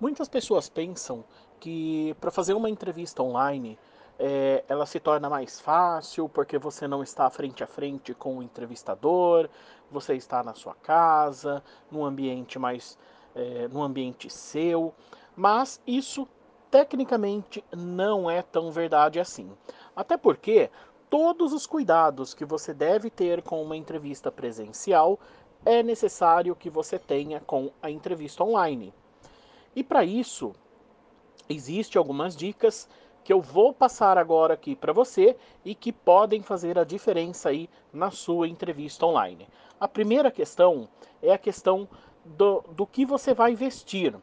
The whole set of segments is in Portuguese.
Muitas pessoas pensam que para fazer uma entrevista online é, ela se torna mais fácil porque você não está frente a frente com o entrevistador, você está na sua casa, num ambiente mais, é, num ambiente seu, mas isso tecnicamente não é tão verdade assim. Até porque todos os cuidados que você deve ter com uma entrevista presencial é necessário que você tenha com a entrevista online. E para isso, existem algumas dicas que eu vou passar agora aqui para você e que podem fazer a diferença aí na sua entrevista online. A primeira questão é a questão do, do que você vai vestir.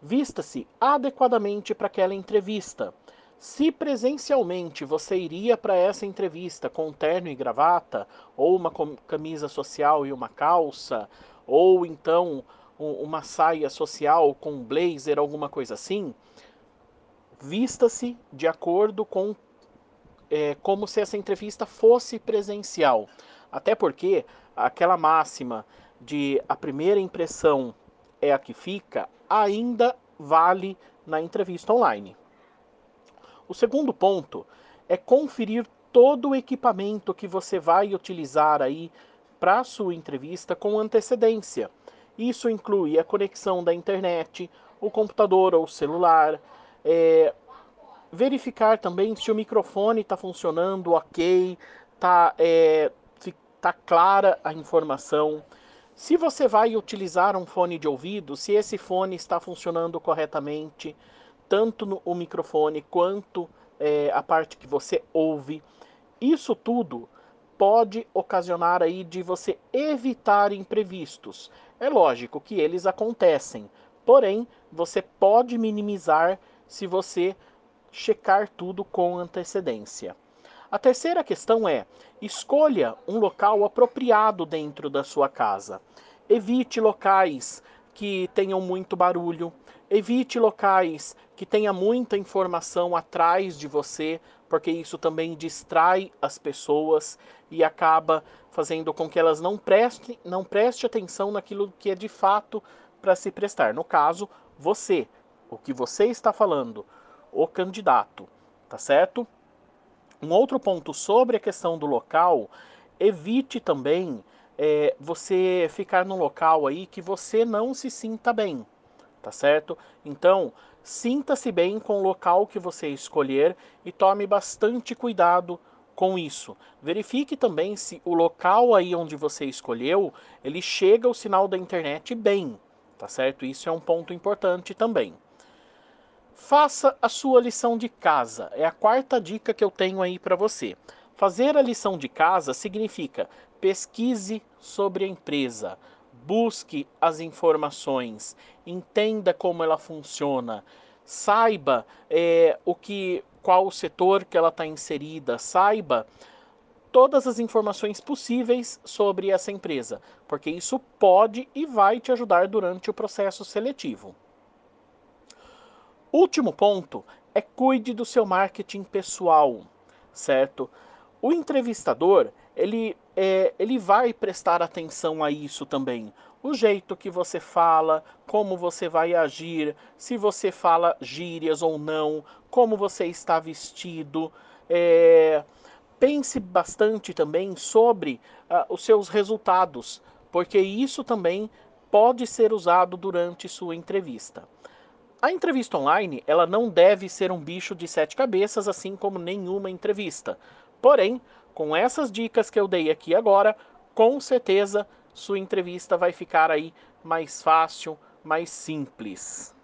Vista-se adequadamente para aquela entrevista. Se presencialmente você iria para essa entrevista com terno e gravata, ou uma camisa social e uma calça, ou então uma saia social com blazer, alguma coisa assim, vista-se de acordo com é, como se essa entrevista fosse presencial. Até porque aquela máxima de a primeira impressão é a que fica ainda vale na entrevista online. O segundo ponto é conferir todo o equipamento que você vai utilizar aí para a sua entrevista com antecedência. Isso inclui a conexão da internet, o computador ou celular, é, verificar também se o microfone está funcionando ok, está é, tá clara a informação. Se você vai utilizar um fone de ouvido, se esse fone está funcionando corretamente, tanto no, o microfone quanto é, a parte que você ouve. Isso tudo pode ocasionar aí de você evitar imprevistos. É lógico que eles acontecem, porém você pode minimizar se você checar tudo com antecedência. A terceira questão é: escolha um local apropriado dentro da sua casa. Evite locais que tenham muito barulho, evite locais que tenha muita informação atrás de você, porque isso também distrai as pessoas e acaba fazendo com que elas não prestem, não preste atenção naquilo que é de fato para se prestar. No caso, você, o que você está falando, o candidato, tá certo? Um outro ponto sobre a questão do local, evite também é, você ficar num local aí que você não se sinta bem, tá certo? Então, Sinta-se bem com o local que você escolher e tome bastante cuidado com isso. Verifique também se o local aí onde você escolheu, ele chega o sinal da internet bem, tá certo? Isso é um ponto importante também. Faça a sua lição de casa. É a quarta dica que eu tenho aí para você. Fazer a lição de casa significa pesquise sobre a empresa, busque as informações, entenda como ela funciona, saiba é, o que, qual o setor que ela está inserida, saiba todas as informações possíveis sobre essa empresa, porque isso pode e vai te ajudar durante o processo seletivo. Último ponto é cuide do seu marketing pessoal, certo? O entrevistador ele, é, ele vai prestar atenção a isso também. O jeito que você fala, como você vai agir, se você fala gírias ou não, como você está vestido. É, pense bastante também sobre uh, os seus resultados, porque isso também pode ser usado durante sua entrevista. A entrevista online, ela não deve ser um bicho de sete cabeças, assim como nenhuma entrevista. Porém, com essas dicas que eu dei aqui agora, com certeza sua entrevista vai ficar aí mais fácil, mais simples.